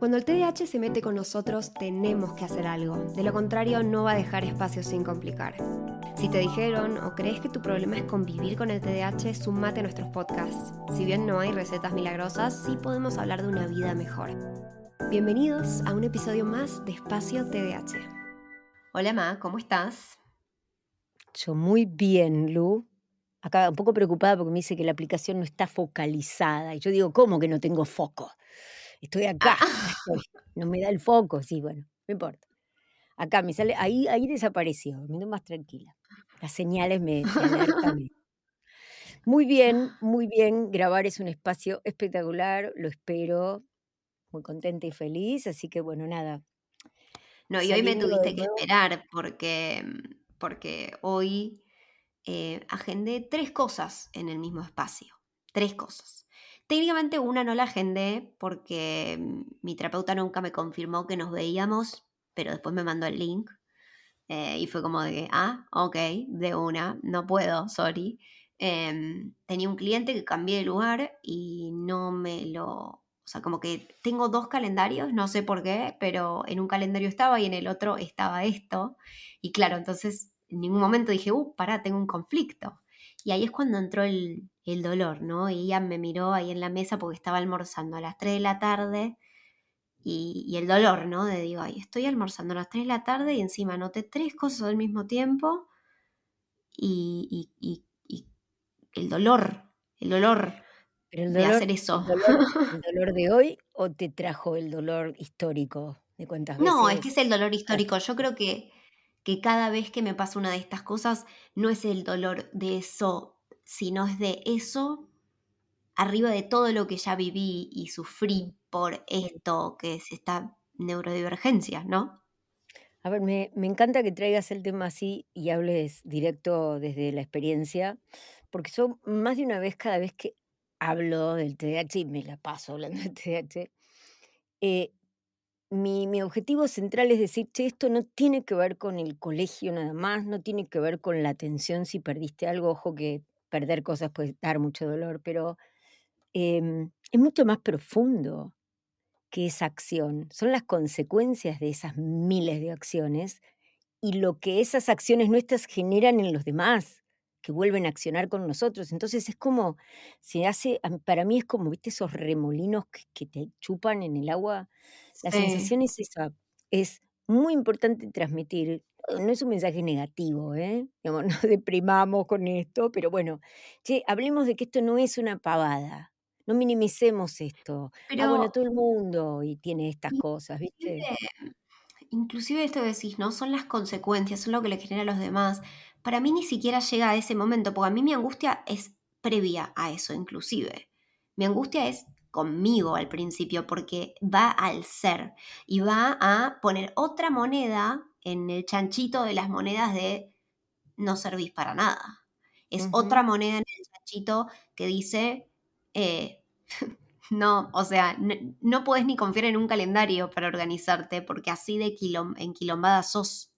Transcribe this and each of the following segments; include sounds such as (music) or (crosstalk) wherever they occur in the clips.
Cuando el TDAH se mete con nosotros, tenemos que hacer algo. De lo contrario, no va a dejar espacio sin complicar. Si te dijeron o crees que tu problema es convivir con el TDAH, sumate a nuestros podcasts. Si bien no hay recetas milagrosas, sí podemos hablar de una vida mejor. Bienvenidos a un episodio más de Espacio TDAH. Hola Ma, ¿cómo estás? Yo muy bien, Lu. Acá un poco preocupada porque me dice que la aplicación no está focalizada. Y yo digo, ¿cómo que no tengo foco? Estoy acá, Ah, (laughs) no me da el foco, sí, bueno, no importa. Acá me sale, ahí, ahí desapareció, me quedo más tranquila. Las señales me, me (laughs) Muy bien, muy bien. Grabar es un espacio espectacular, lo espero, muy contenta y feliz. Así que bueno, nada, No, y hoy me tuviste que esperar porque, porque hoy eh, agendé tres cosas en el mismo espacio. Tres cosas. Técnicamente una no la agendé porque mm, mi terapeuta nunca me confirmó que nos veíamos, pero después me mandó el link eh, y fue como de que, ah, ok, de una, no puedo, sorry. Em, tenía un cliente que cambié de lugar y no me lo... O sea, como que tengo dos calendarios, no sé por qué, pero en un calendario estaba y en el otro estaba esto. Y claro, entonces en ningún momento dije, uh, pará, tengo un conflicto. Y ahí es cuando entró el, el dolor, ¿no? Y ella me miró ahí en la mesa porque estaba almorzando a las 3 de la tarde y, y el dolor, ¿no? De digo, ay, estoy almorzando a las 3 de la tarde y encima anoté tres cosas al mismo tiempo y, y- el dolor, el dolor Pero el de hacer ¿el eso. dolor, (laughs) el dolor de hoy o te trajo el dolor histórico de cuántas No, es que veces? es el dolor histórico. Yo creo que, que cada vez que me pasa una de estas cosas, no es el dolor de eso, sino es de eso arriba de todo lo que ya viví y sufrí por esto que es esta neurodivergencia, ¿no? A ver, me, me encanta que traigas el tema así y hables directo desde la experiencia, porque yo más de una vez, cada vez que hablo del TDAH, y me la paso hablando del TDAH, eh, mi, mi objetivo central es decir, che, esto no tiene que ver con el colegio nada más, no tiene que ver con la atención si perdiste algo, ojo que perder cosas puede dar mucho dolor, pero em, es mucho más profundo que esa acción, son las consecuencias de esas miles de acciones y lo que esas acciones nuestras generan en los demás, que vuelven a accionar con nosotros. Entonces es como, se hace, para mí es como, viste, esos remolinos que, que te chupan en el agua. La Sí. sensación es esa, es muy importante transmitir. No es un mensaje negativo, ¿eh? Digamos, (laughs) no deprimamos con esto, pero bueno, che, hablemos de que esto no es una pavada. No minimicemos esto. Ah, bueno, Pero todo el mundo y tiene estas cosas, ¿viste? inclusive, inclusive esto que decís, ¿no? Son las consecuencias, son lo que le genera a los demás. Para mí ni siquiera llega a ese momento, porque a mí mi angustia es previa a eso, inclusive. Mi angustia es conmigo al principio, porque va al ser y va a poner otra moneda en el chanchito de las monedas de no servís para nada. Es otra moneda en el chanchito que dice, eh, (laughs) no, o sea, no, no podés ni confiar en un calendario para organizarte porque así de quilom enquilombada sos.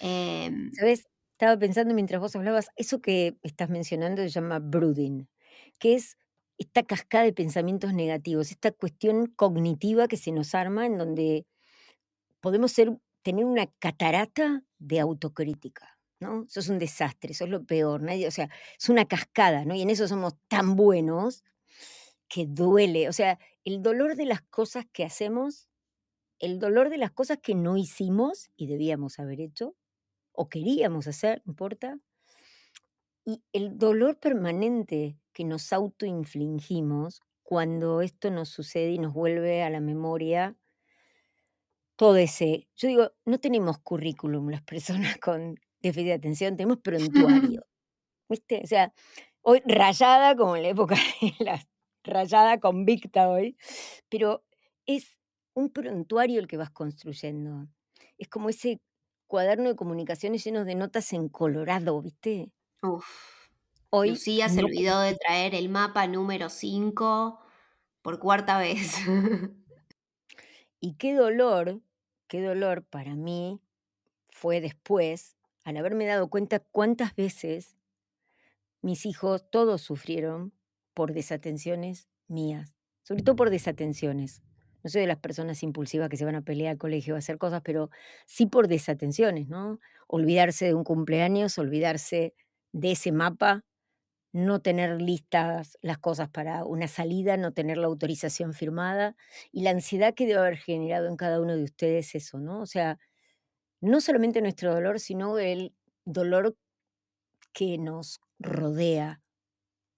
Em, ¿Sabes? Estaba pensando mientras vos hablabas, eso que estás mencionando se llama brooding, que es esta cascada de pensamientos negativos, esta cuestión cognitiva que se nos arma en donde podemos ser, tener una catarata de autocrítica, ¿no? Sos un desastre, sos lo peor, o sea, es una cascada, ¿no? Y en eso somos tan buenos que duele, o sea, el dolor de las cosas que hacemos, el dolor de las cosas que no hicimos y debíamos haber hecho, o queríamos hacer, no importa, y el dolor permanente que nos autoinfligimos cuando esto nos sucede y nos vuelve a la memoria todo ese, yo digo, no tenemos currículum las (laughs) personas con déficit de atención, tenemos prontuario, (laughs) ¿viste? O sea, hoy rayada como en la época (laughs) de la rayada convicta hoy, pero es un prontuario el que vas construyendo. Es como ese cuaderno de comunicaciones lleno de notas en colorado, ¿viste? uf. Hoy Lucía se olvidó de traer el mapa número 5 por cuarta vez. (laughs) Y qué dolor, qué dolor para mí fue después, al haberme dado cuenta cuántas veces mis hijos todos sufrieron por desatenciones mías, sobre todo por desatenciones. No soy de las personas impulsivas que se van a pelear al colegio a hacer cosas, pero sí por desatenciones, ¿no? Olvidarse de un cumpleaños, olvidarse de ese mapa, no tener listas las cosas para una salida, no tener la autorización firmada y la ansiedad que debe haber generado en cada uno de ustedes eso, ¿no? O sea, no solamente nuestro dolor, sino el dolor que nos rodea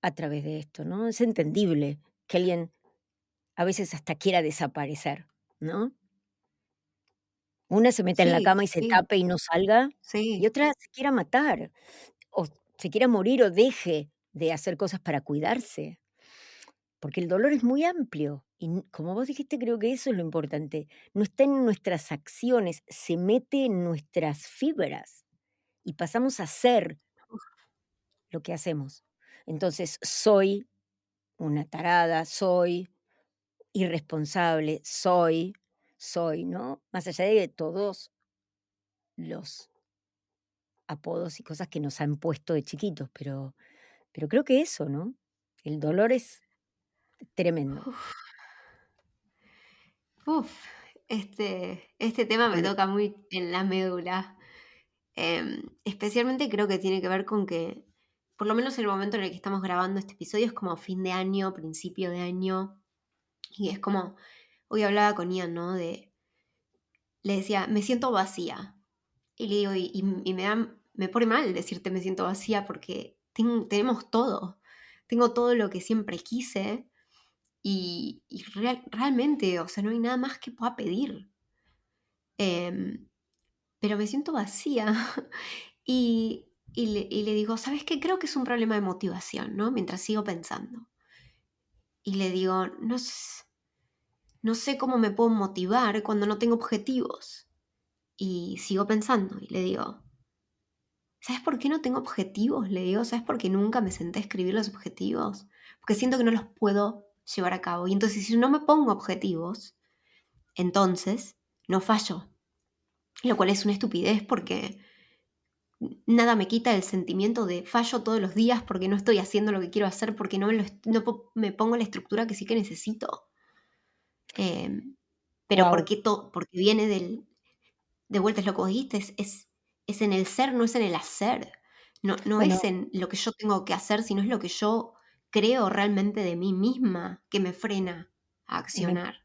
a través de esto, ¿no? Es entendible que alguien a veces hasta quiera desaparecer, ¿no? Una se mete en la cama y se sí, tape y no salga, y sí. otra se quiera matar, o se quiera morir o deje de hacer cosas para cuidarse, porque el dolor es muy amplio y como vos dijiste, creo que eso es lo importante, no está en nuestras acciones, se mete en nuestras fibras y pasamos a ser lo que hacemos. Entonces, soy una tarada, soy irresponsable, soy, soy, ¿no? Más allá de todos los apodos y cosas que nos han puesto de chiquitos, pero, pero creo que eso, ¿no? El dolor es tremendo. Uf, uf, este, este tema me toca muy en la médula. Em, especialmente creo que tiene que ver con que, por lo menos en el momento en el que estamos grabando este episodio, es como fin de año, principio de año, y es como, hoy hablaba con Ian, ¿no? De, le decía, me siento vacía. Y le digo, y, me, da- me pone mal decirte me siento vacía porque ten- tenemos todo. Tengo todo lo que siempre quise y, y real- realmente, o sea, no hay nada más que pueda pedir. Em, pero me siento vacía. (laughs) y, y le, y le digo, ¿sabes qué? Creo que es un problema de motivación, ¿no? Mientras sigo pensando. Y le digo, no, no sé cómo me puedo motivar cuando no tengo objetivos. Y sigo pensando y le digo, ¿sabes por qué no tengo objetivos? Le digo, ¿sabes por qué nunca me senté a escribir los objetivos? Porque siento que no los puedo llevar a cabo. Y entonces si no me pongo objetivos, entonces no fallo. Lo cual es una estupidez porque nada me quita el sentimiento de fallo todos los días porque no estoy haciendo lo que quiero hacer, porque no me, lo no me pongo la estructura que sí que necesito. Em, pero wow, porque, to- porque viene del, de vuelta es lo que vos dijiste, es, es, es en el ser, no es en el hacer. No, no bueno, es en lo que yo tengo que hacer, sino es lo que yo creo realmente de mí misma que me frena a accionar.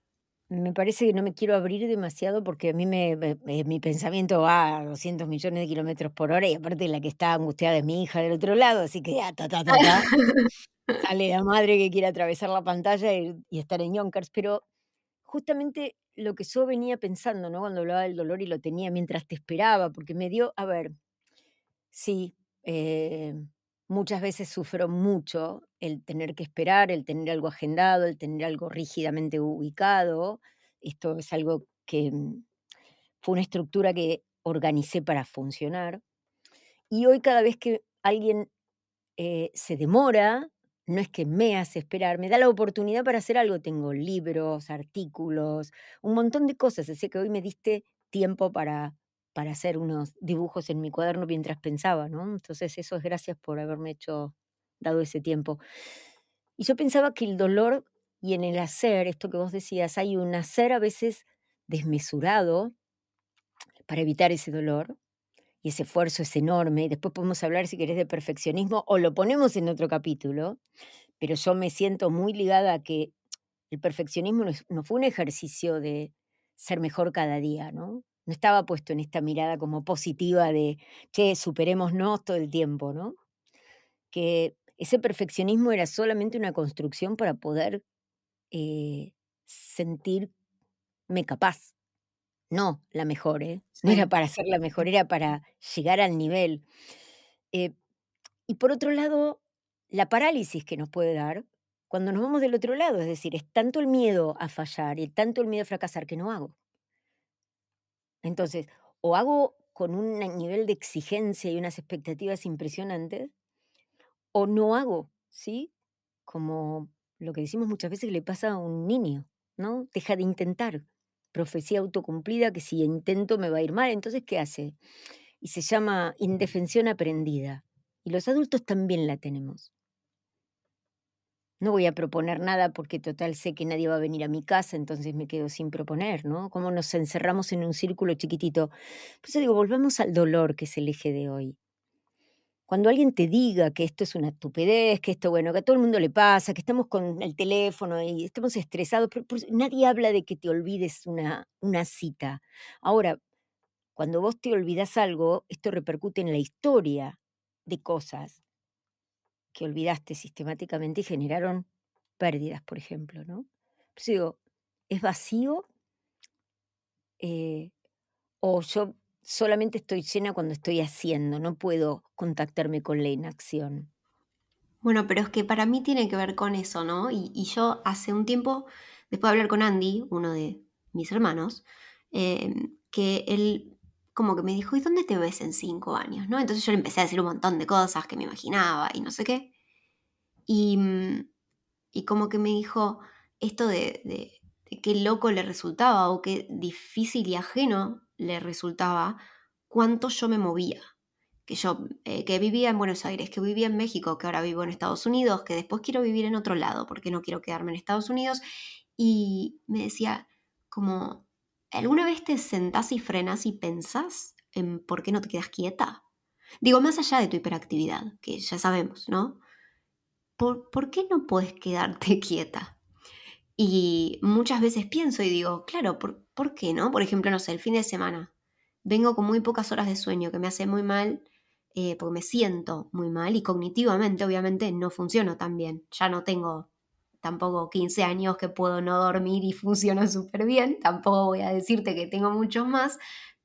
Me parece que no me quiero abrir demasiado porque a mí me, mi pensamiento va a 200 millones de kilómetros por hora y aparte la que está angustiada es mi hija del otro lado, así que ya, ta, ta, ta, ta. (laughs) Sale la madre que quiere atravesar la pantalla y, y estar en Yonkers, pero justamente lo que yo venía pensando, ¿no? Cuando hablaba del dolor y lo tenía mientras te esperaba, porque me dio, a ver, sí, eh, muchas veces sufro mucho el tener que esperar, el tener algo agendado, el tener algo rígidamente ubicado. Esto es algo que mm, fue una estructura que organicé para funcionar. Y hoy cada vez que alguien eh, se demora, no es que me hace esperar, me da la oportunidad para hacer algo. Tengo libros, artículos, un montón de cosas. Así que hoy me diste tiempo para, para hacer unos dibujos en mi cuaderno mientras pensaba, ¿no? Entonces eso es gracias por haberme hecho, dado ese tiempo. Y yo pensaba que el dolor y en el hacer, esto que vos decías, hay un hacer a veces desmesurado para evitar ese dolor y ese esfuerzo es enorme. Después podemos hablar, si querés, de perfeccionismo o lo ponemos en otro capítulo, pero yo me siento muy ligada a que el perfeccionismo no fue un ejercicio de ser mejor cada día, ¿no? No estaba puesto en esta mirada como positiva de, che, superémonos todo el tiempo, ¿no? Que ese perfeccionismo era solamente una construcción para poder eh, sentirme capaz, no la mejor, ¿eh? (laughs) No era para ser la mejor, era para llegar al nivel. Eh, Y por otro lado, la parálisis que nos puede dar cuando nos vamos del otro lado, es decir, es tanto el miedo a fallar y tanto el miedo a fracasar que no hago. Entonces, o hago con un nivel de exigencia y unas expectativas impresionantes, o no hago, ¿sí? Como lo que decimos muchas veces le pasa a un niño, ¿no? Deja de intentar. Profecía autocumplida que si intento me va a ir mal. Entonces, ¿qué hace? Y se llama indefensión aprendida. Y los adultos también la tenemos. No voy a proponer nada porque total sé que nadie va a venir a mi casa, entonces me quedo sin proponer, ¿no? Cómo nos encerramos en un círculo chiquitito. Por eso digo, volvamos al dolor que es el eje de hoy. Cuando alguien te diga que esto es una estupidez, que esto, bueno, que a todo el mundo le pasa, que estamos con el teléfono y estamos estresados, pero, nadie habla de que te olvides una, una cita. Ahora, cuando vos te olvidas algo, esto repercute en la historia de cosas que olvidaste sistemáticamente y generaron pérdidas, por ejemplo, ¿no? Pues digo, ¿es vacío? Eh, o yo solamente estoy llena cuando estoy haciendo, no puedo contactarme con la inacción. Bueno, pero es que para mí tiene que ver con eso, ¿no? Y, yo hace un tiempo, después de hablar con Andy, uno de mis hermanos, em, que él como que me dijo, ¿y dónde te ves en cinco años? ¿no? Entonces yo le empecé a decir un montón de cosas que me imaginaba y no sé qué. Y, mm, y como que me dijo esto de, de, qué loco le resultaba o qué difícil y ajeno le resultaba cuánto yo me movía. Que yo, eh, que vivía en Buenos Aires, que vivía en México, que ahora vivo en Estados Unidos, que después quiero vivir en otro lado porque no quiero quedarme en Estados Unidos. Y me decía, como, ¿Alguna vez te sentás y frenas y pensás en por qué no te quedas quieta? Digo, más allá de tu hiperactividad, que ya sabemos, ¿no? ¿Por, ¿por qué no puedes quedarte (laughs) quieta? Y muchas veces pienso y digo, claro, ¿por, ¿por qué no? Por ejemplo, no sé, el fin de semana. Vengo con muy pocas horas de sueño, que me hace muy mal, eh, porque me siento muy mal y cognitivamente, obviamente, no funciono tan bien. Ya no tengo tampoco 15 años que puedo no dormir y funciona (laughs) súper bien, tampoco voy a decirte que tengo muchos más,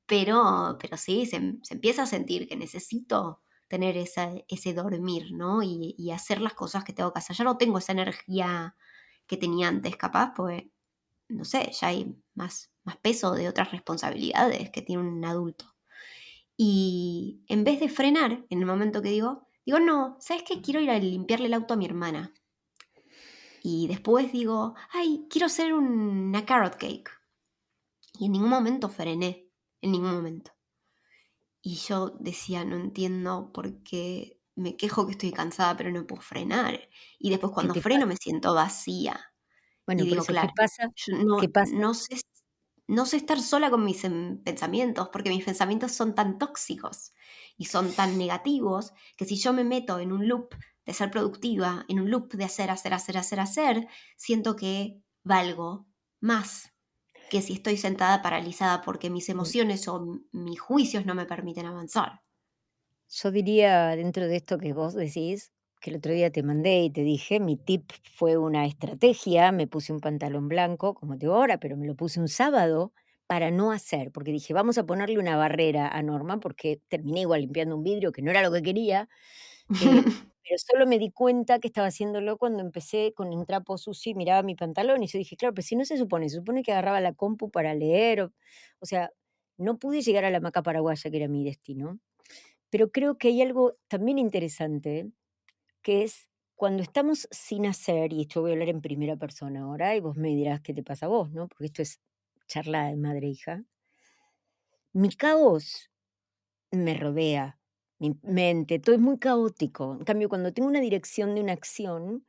pero, pero sí, se, empieza a sentir que necesito tener ese dormir, ¿no? Y, hacer las cosas que tengo que hacer. Ya no tengo esa energía que tenía antes, capaz, pues, no sé, ya hay más, más peso de otras responsabilidades que tiene un adulto. Y en vez de frenar en el momento que digo, digo, no, ¿sabes qué? Quiero ir a limpiarle el auto a mi hermana. Y después digo, ay, quiero hacer una carrot cake. Y en ningún momento frené, en ningún momento. Y yo decía, no entiendo por qué me quejo que estoy cansada, pero no puedo frenar. Y después cuando freno me siento vacía. Bueno, y digo, claro, ¿qué pasa? no, No, sé, no sé estar sola con mis em, pensamientos, porque mis pensamientos son tan tóxicos y son tan negativos que si yo me meto en un loop de ser productiva, en un loop de hacer, hacer, hacer, hacer, hacer, siento que valgo más que si estoy sentada paralizada porque mis mm. emociones o mis juicios no me permiten avanzar. Yo diría dentro de esto que vos decís, que el otro día te mandé y te dije, mi tip fue una estrategia, me puse un pantalón blanco, como te ahora, pero me lo puse un sábado para no hacer, porque dije, vamos a ponerle una barrera a Norma, porque terminé igual limpiando un vidrio, que no era lo que quería, eh, (laughs) pero solo me di cuenta que estaba haciéndolo cuando empecé con un trapo sucio y miraba mi pantalón, y yo dije, claro, pero si no se supone, se supone que agarraba la compu para leer, o, o sea, no pude llegar a la maca paraguaya, que era mi destino, pero creo que hay algo también interesante, que es cuando estamos sin hacer, y esto voy a hablar en primera persona ahora, y vos me dirás qué te pasa a vos, ¿no? Porque esto es charla de madre e hija, mi caos me rodea, mi mente, todo es muy caótico. En cambio, cuando tengo una dirección de una acción,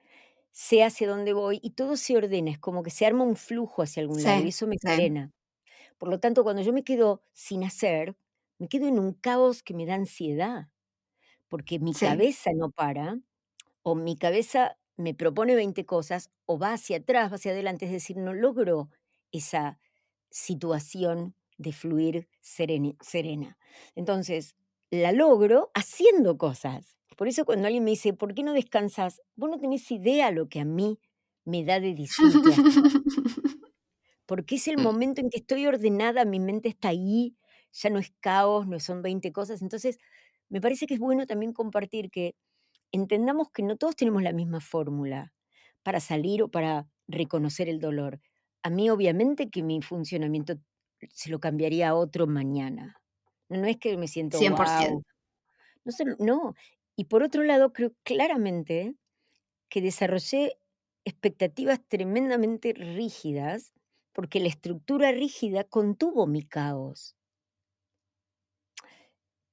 sé hacia dónde voy y todo se ordena, es como que se arma un flujo hacia algún lado y eso me frena. Por lo tanto, cuando yo me quedo sin hacer, me quedo en un caos que me da ansiedad, porque mi cabeza no para, o mi cabeza me propone 20 cosas, o va hacia atrás, va hacia adelante, es decir, no logro esa situación de fluir serena. Entonces, la logro haciendo cosas. Por eso cuando alguien me dice, ¿por qué no descansas? Vos no tenés idea lo que a mí me da de disfrute. Porque es el (laughs) momento en que estoy ordenada, mi mente está ahí, ya no es caos, no son 20 cosas. Entonces, me parece que es bueno también compartir que entendamos que no todos tenemos la misma fórmula para salir o para reconocer el dolor. A mí obviamente que mi funcionamiento se lo cambiaría a otro mañana. No, es que me siento 100%. No, no. Y por otro lado, creo claramente que desarrollé expectativas tremendamente rígidas porque la estructura rígida contuvo mi caos.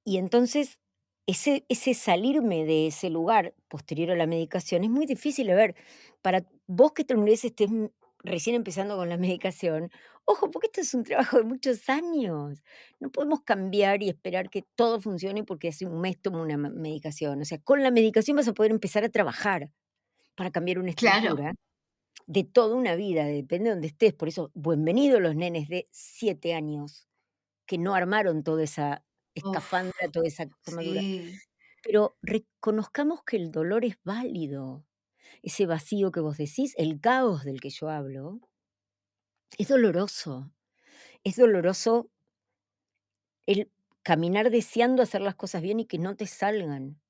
Y entonces ese, ese salirme de ese lugar posterior a la medicación es muy difícil. A ver, para vos que tal vez estés recién empezando con la medicación, ojo, porque esto es un trabajo de muchos años. No podemos cambiar y esperar que todo funcione porque hace un mes tomo una medicación. O sea, con la medicación vas a poder empezar a trabajar para cambiar una estructura de toda una vida, depende de donde estés. Por eso, bienvenidos los nenes de siete años que no armaron toda esa escafandra, toda esa tomadura. Pero reconozcamos que el dolor es válido. Ese vacío que vos decís, el caos del que yo hablo, es doloroso. Es doloroso el caminar deseando hacer las cosas bien y que no te salgan.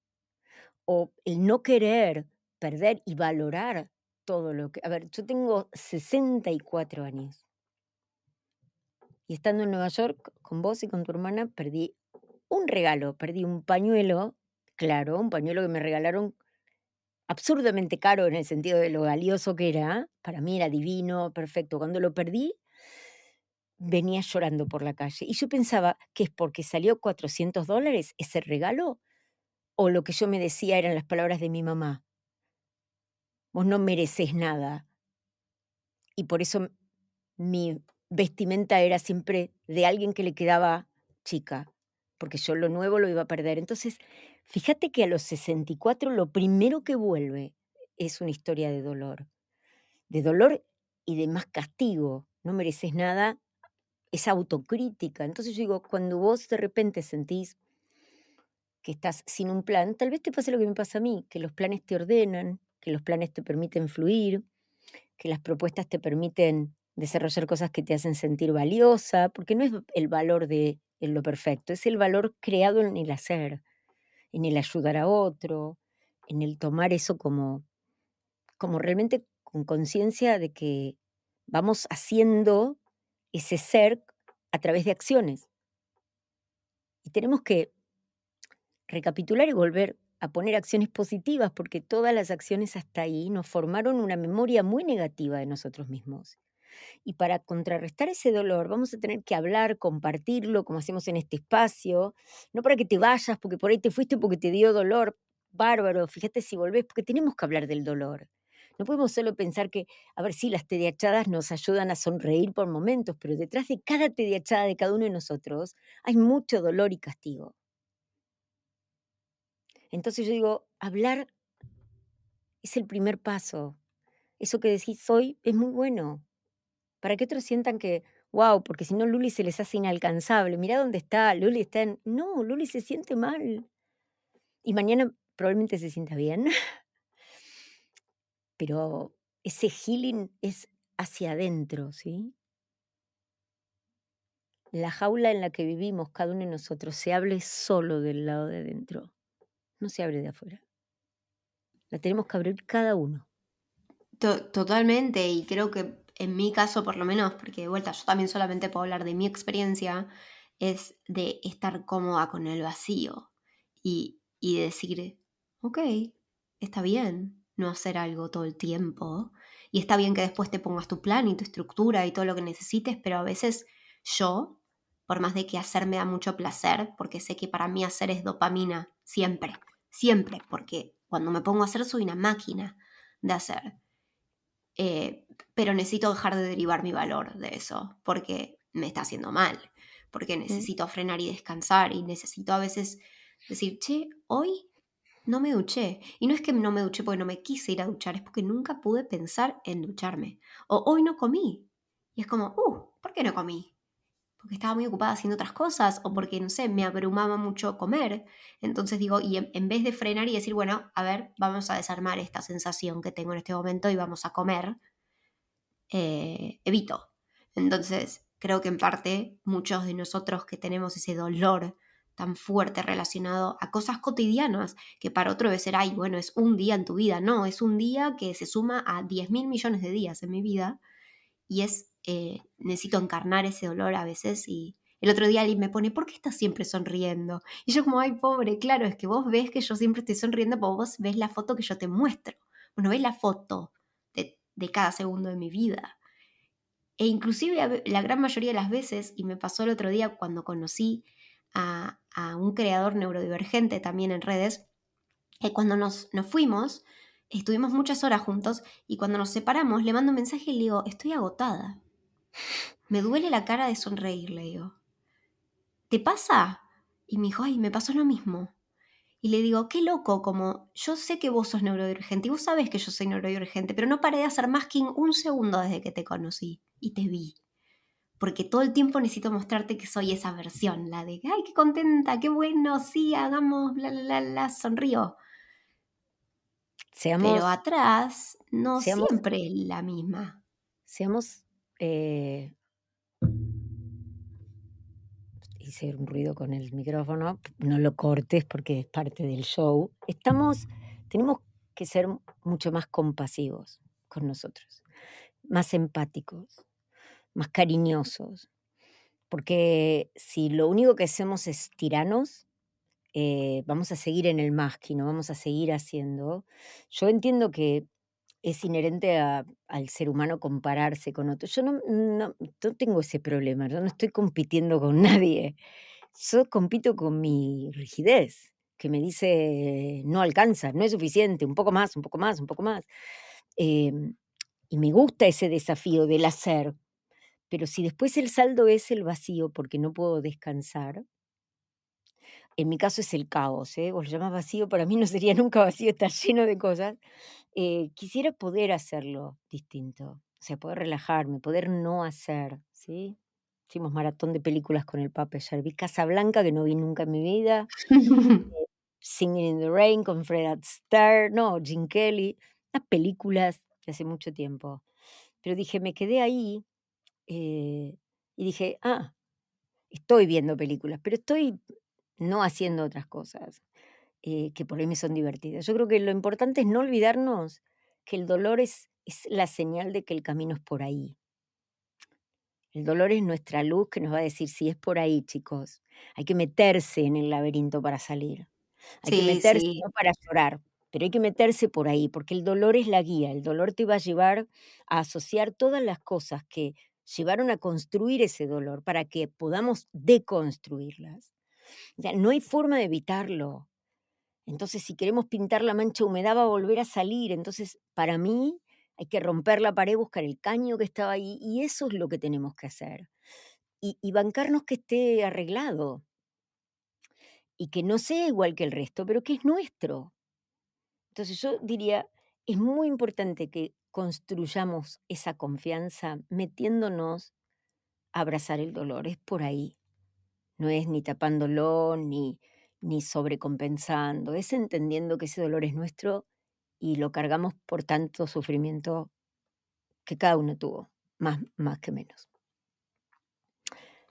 O el no querer perder y valorar todo lo que... A ver, yo tengo 64 años. Y estando en Nueva York con vos y con tu hermana, perdí un regalo, perdí un pañuelo, claro, un pañuelo que me regalaron absurdamente caro en el sentido de lo valioso que era. Para mí era divino, perfecto. Cuando lo perdí, venía llorando por la calle. Y yo pensaba que es porque salió 400 dólares ese regalo, o lo que yo me decía eran las palabras de mi mamá. Vos no mereces nada. Y por eso mi vestimenta era siempre de alguien que le quedaba chica, porque yo lo nuevo lo iba a perder. Entonces, fíjate que a los 64 lo primero que vuelve es una historia de dolor, de dolor y de más castigo. No mereces nada, es autocrítica. Entonces yo digo, cuando vos de repente sentís que estás sin un plan, tal vez te pase lo que me pasa a mí, que los planes te ordenan, que los planes te permiten fluir, que las propuestas te permiten desarrollar cosas que te hacen sentir valiosa, porque no es el valor de lo perfecto, es el valor creado en el hacer, en el ayudar a otro, en el tomar eso como, como realmente con conciencia de que vamos haciendo ese ser a través de acciones. Y tenemos que recapitular y volver a poner acciones positivas, porque todas las acciones hasta ahí nos formaron una memoria muy negativa de nosotros mismos. Y para contrarrestar ese dolor vamos a tener que hablar, compartirlo, como hacemos en este espacio, no para que te vayas, porque por ahí te fuiste porque te dio dolor, bárbaro, fíjate si volvés, porque tenemos que hablar del dolor. No podemos solo pensar que, a ver, si las tediachadas nos ayudan a sonreír por momentos, pero detrás de cada tediachada de cada uno de nosotros hay mucho dolor y castigo. Entonces yo digo, hablar es el primer paso. Eso que decís hoy es muy bueno para que otros sientan que, wow, porque si no Luli se les hace inalcanzable, mira dónde está, Luli está en... No, Luli se siente mal. Y mañana probablemente se sienta bien. (laughs) Pero ese healing es hacia adentro, ¿sí? La jaula en la que vivimos cada uno de nosotros se hable solo del lado de adentro, no se abre de afuera. La tenemos que abrir cada uno. Totalmente, y creo que en mi caso por lo menos, porque de vuelta yo también solamente puedo hablar de mi experiencia, es de estar cómoda con el vacío y, y decir, ok, está bien no hacer algo todo el tiempo y está bien que después te pongas tu plan y tu estructura y todo lo que necesites, pero a veces yo, por más de que hacer me da mucho placer, porque sé que para mí hacer es dopamina, siempre, siempre, porque cuando me pongo a hacer soy una máquina de hacer. Eh, pero necesito dejar de derivar mi valor de eso, porque me está haciendo mal, porque necesito frenar y descansar y necesito a veces decir, che, hoy no me duché. Y no es que no me duché porque no me quise ir a duchar, es porque nunca pude pensar en ducharme. O hoy no comí. Y es como, uh, ¿por qué no comí? Porque estaba muy ocupada haciendo otras cosas o porque, no sé, me abrumaba mucho comer. Entonces digo, y en, vez de frenar y decir, bueno, a ver, vamos a desarmar esta sensación que tengo en este momento y vamos a comer, eh, evito. Entonces, creo que en parte muchos de nosotros que tenemos ese dolor tan fuerte relacionado a cosas cotidianas, que para otro debe ser, ay, bueno, es un día en tu vida. No, es un día que se suma a 10 mil millones de días en mi vida y es, eh, necesito encarnar ese dolor a veces y el otro día alguien me pone, ¿por qué estás siempre sonriendo? Y yo como, ay, pobre, claro, es que vos ves que yo siempre estoy sonriendo porque vos ves la foto que yo te muestro. Bueno, ves la foto de, cada segundo de mi vida. E inclusive la gran mayoría de las veces, y me pasó el otro día cuando conocí a, un creador neurodivergente también en redes, y cuando nos, nos fuimos, estuvimos muchas horas juntos y cuando nos separamos le mando un mensaje y le digo, estoy agotada. Me duele la cara de sonreír, le digo. ¿Te pasa? Y me dijo, ay, me pasó lo mismo. Y le digo, qué loco, como yo sé que vos sos neurodivergente y vos sabés que yo soy neurodivergente, pero no paré de hacer más que un segundo desde que te conocí y te vi. Porque todo el tiempo necesito mostrarte que soy esa versión, la de, ay, qué contenta, qué bueno, sí, hagamos, bla, bla, bla, sonrío. pero atrás no siempre es la misma. Seamos eh, hice un ruido con el micrófono, no lo cortes porque es parte del show. Estamos, tenemos que ser mucho más compasivos con nosotros, más empáticos, más cariñosos, porque si lo único que hacemos es tiranos, eh, vamos a seguir en el más no vamos a seguir haciendo. Yo entiendo que es inherente al ser humano compararse con otros. Yo no, no, tengo ese problema, yo no estoy compitiendo con (laughs) nadie. Yo compito con mi rigidez, que me dice, no alcanza, no es suficiente, un poco más, un poco más, un poco más. Em, y me gusta ese desafío del hacer, pero si después el saldo es el vacío porque no puedo descansar, en mi caso es el caos, ¿eh? vos lo llamás vacío, para mí no sería (laughs) nunca vacío, está lleno de cosas. Eh, quisiera poder hacerlo distinto, o sea, poder relajarme, poder no hacer, ¿sí? Hicimos maratón de películas con el Papa ayer, vi Blanca, que no vi nunca en mi vida, (laughs) eh, Singing in the Rain con Fred Astaire, no, Jim Kelly, unas películas de hace mucho tiempo. Pero dije, me quedé ahí y dije, ah, estoy viendo películas, pero estoy no haciendo otras cosas eh, que por ahí me son divertidas. Yo creo que lo importante es no olvidarnos que el dolor es, es la señal de que el camino es por ahí. El dolor es nuestra luz que nos va a decir si es por ahí, chicos. Hay que meterse en el laberinto para salir. Hay que meterse no para llorar, pero hay que meterse por ahí, porque el dolor es la guía. El dolor te va a llevar a asociar todas las cosas que llevaron a construir ese dolor para que podamos deconstruirlas no hay forma de evitarlo. Entonces, si queremos pintar la mancha humedad, va a volver a salir. Entonces, para mí, hay que romper la pared, buscar el caño que estaba ahí, y eso es lo que tenemos que hacer. Y, y bancarnos que esté arreglado. Y que no sea igual que el resto, pero que es nuestro. Entonces, yo diría, es muy importante que construyamos esa confianza metiéndonos a abrazar el dolor. Es por ahí. No es ni tapándolo ni, ni sobrecompensando, es entendiendo que ese dolor es nuestro y lo cargamos por tanto sufrimiento que cada uno tuvo, más, más que menos.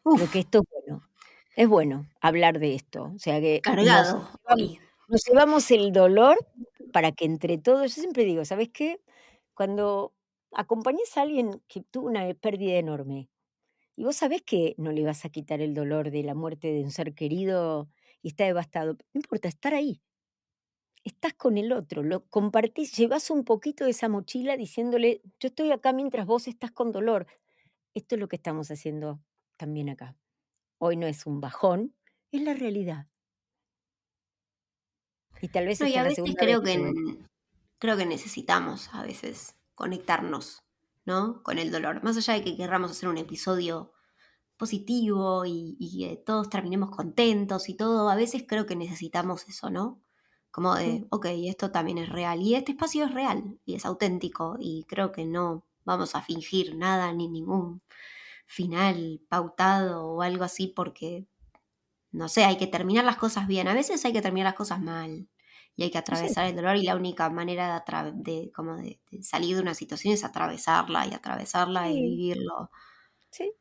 Creo que esto es bueno. Es bueno hablar de esto. O sea que Cargado. Nos, llevamos el dolor para que entre todos, yo siempre digo, ¿sabes qué? Cuando acompañes a alguien que tuvo una pérdida enorme, y vos sabés que no le vas a quitar el dolor de la muerte de un ser querido y está devastado. No importa, estar ahí. Estás con el otro, lo compartís, llevas un poquito de esa mochila diciéndole, yo estoy acá mientras vos estás con dolor. Esto es lo que estamos haciendo también acá. Hoy no es un bajón, es la realidad. Y tal vez... No, y a veces creo que, creo que necesitamos a veces conectarnos ¿no? Con el dolor. Más allá de que querramos hacer un episodio positivo y, que todos terminemos contentos y todo, a veces creo que necesitamos eso, ¿no? Como de, ok, esto también es real y este espacio es real y es auténtico y creo que no vamos a fingir nada ni ningún final pautado o algo así porque, no sé, hay que terminar las cosas bien. A veces hay que terminar las cosas mal y hay que atravesar el dolor y la única manera de, de, como de, salir de una situación es atravesarla y atravesarla y vivirlo. Sí,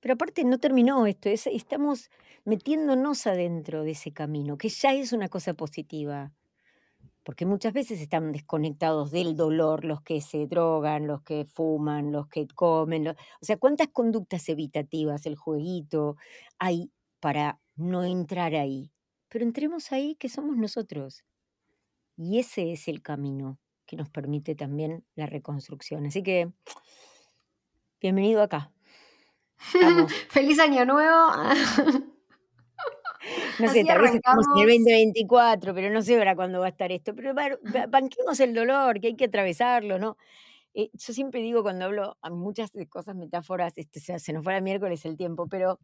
pero aparte no terminó esto, estamos metiéndonos adentro de ese camino, que ya es una cosa positiva, porque muchas veces están desconectados del dolor los que se drogan, los que fuman, los que comen, o sea, ¿cuántas conductas evitativas, el jueguito, hay para no entrar ahí? Pero entremos ahí que somos nosotros. Y ese es el camino que nos permite también la reconstrucción. Así que, bienvenido acá. (laughs) Feliz año nuevo. No sé, tal vez estamos en el 2024, pero no sé ahora cuándo va a estar esto. Pero banquemos el dolor, que hay que atravesarlo, ¿no? Eh, yo siempre digo cuando hablo a muchas cosas, metáforas, este, se nos fuera miércoles el tiempo, pero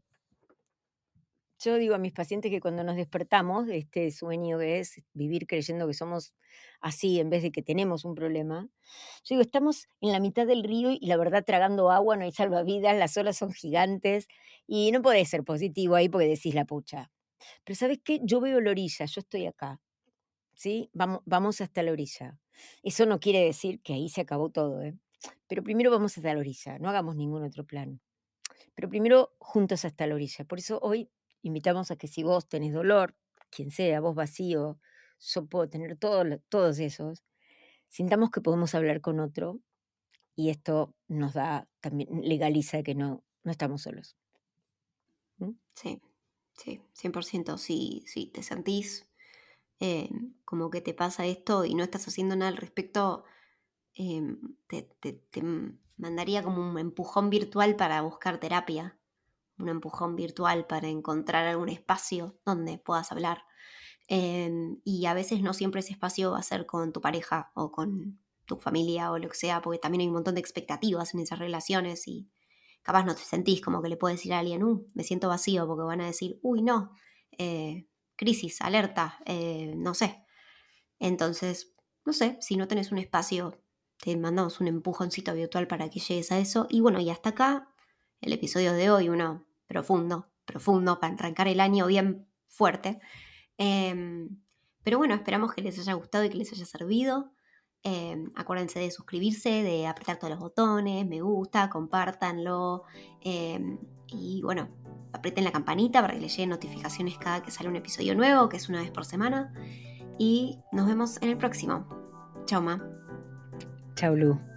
yo digo a mis pacientes que cuando nos despertamos de este sueño que es vivir creyendo que somos así en vez de que tenemos un problema, yo digo, estamos en la mitad del río y la verdad tragando agua, no hay salvavidas, las olas son gigantes y no podés ser positivo ahí porque decís la pucha. Pero ¿sabes qué? Yo veo la orilla, yo estoy acá. ¿Sí? Vamos, vamos hasta la orilla. Eso no quiere decir que ahí se acabó todo, ¿eh? Pero primero vamos hasta la orilla, no hagamos ningún otro plan. Pero primero juntos hasta la orilla. Por eso hoy invitamos a que si vos tenés dolor, quien sea, vos vacío, yo puedo tener todos esos, sintamos que podemos hablar con otro y esto nos da también, legaliza que no, no estamos solos. ¿Mm? Sí, sí, 100%. Si, si te sentís eh, como que te pasa esto y no estás haciendo nada al respecto, em, te, te mandaría como un empujón virtual para buscar terapia un empujón virtual para encontrar algún espacio donde puedas hablar. Em, y a veces no siempre ese espacio va a ser con tu pareja o con tu familia o lo que sea, porque también hay un montón de expectativas en esas relaciones y capaz no te sentís como que le puedes decir a alguien, uh, me siento vacío, porque van a decir, uy, no, eh, crisis, alerta, eh, no sé. Entonces, no sé, si no tenés un espacio, te mandamos un empujoncito virtual para que llegues a eso. Y bueno, y hasta acá el episodio de hoy, uno profundo, profundo, para arrancar el año bien fuerte. Em, pero bueno, esperamos que les haya gustado y que les haya servido. Em, acuérdense de suscribirse, de apretar todos los botones, me gusta, compártanlo. Em, y bueno, aprieten la campanita para que les lleguen notificaciones cada que sale un episodio nuevo, que es una vez por semana. Y nos vemos en el próximo. Chao, Ma. Chao, Lu.